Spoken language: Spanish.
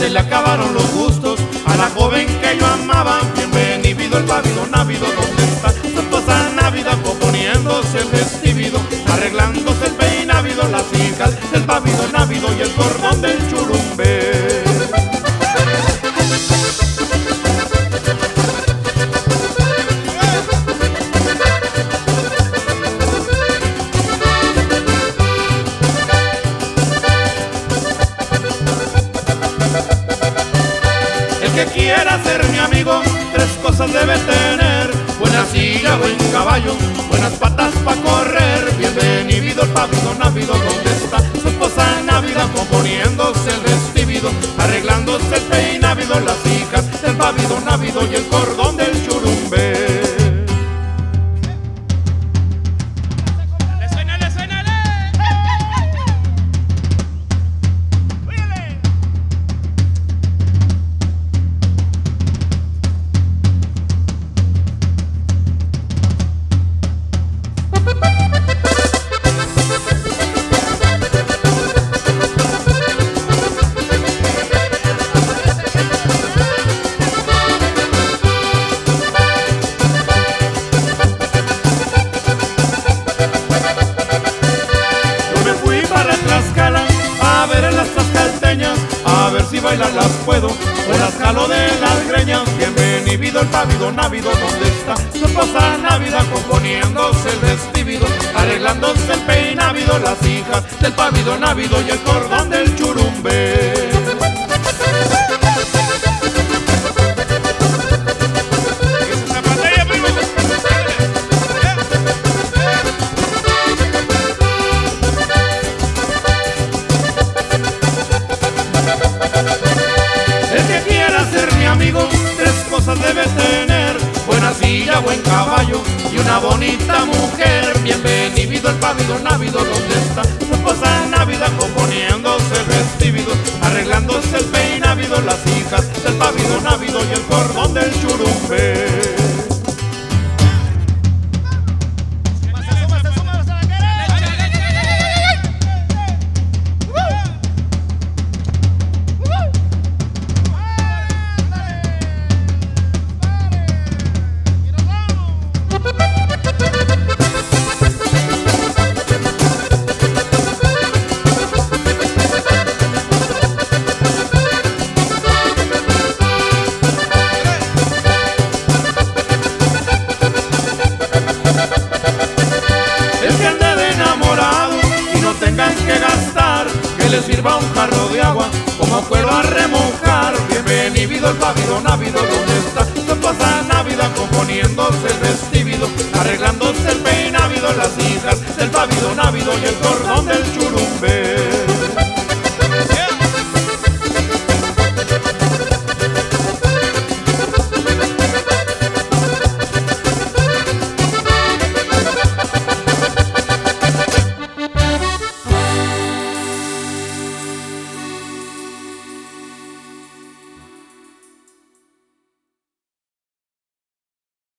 se le acabaron los gustos a la joven que yo amaba. Bienvenido el pavido návido, ¿dónde está su esposa návida? Componiéndose el vestido, arreglándose el peinávido, las hijas del pavido quiera ser mi amigo, tres cosas debe tener. Buena silla, buen caballo, buenas patas para correr. Bienvenido el pavido návido, ¿dónde está su esposa návida? Componiéndose el vestido, arreglándose el peinávido, las hijas del pavido návido y el a ver si bailar las puedo, o las jalo de las greñas. Bienvenido el pavido návido, ¿dónde está su esposa návida? Componiéndose el vestido, arreglándose el peinávido, las hijas del pavido návido y el cordón del churumbe. Cosas debe tener. Buena silla, buen caballo y una bonita mujer. Bienvenido el pavido návido, ¿dónde está su esposa návida? Componiéndose el vestido, arreglándose el peinávido, las hijas del pavido návido y el cordón del que le sirva un jarro de agua como cuero a remojar. Bienvenido el pavido návido, ¿dónde está su esposa návida? Componiéndose el vestido, arreglándose el peinávido, las hijas del pavido návido y el cordón del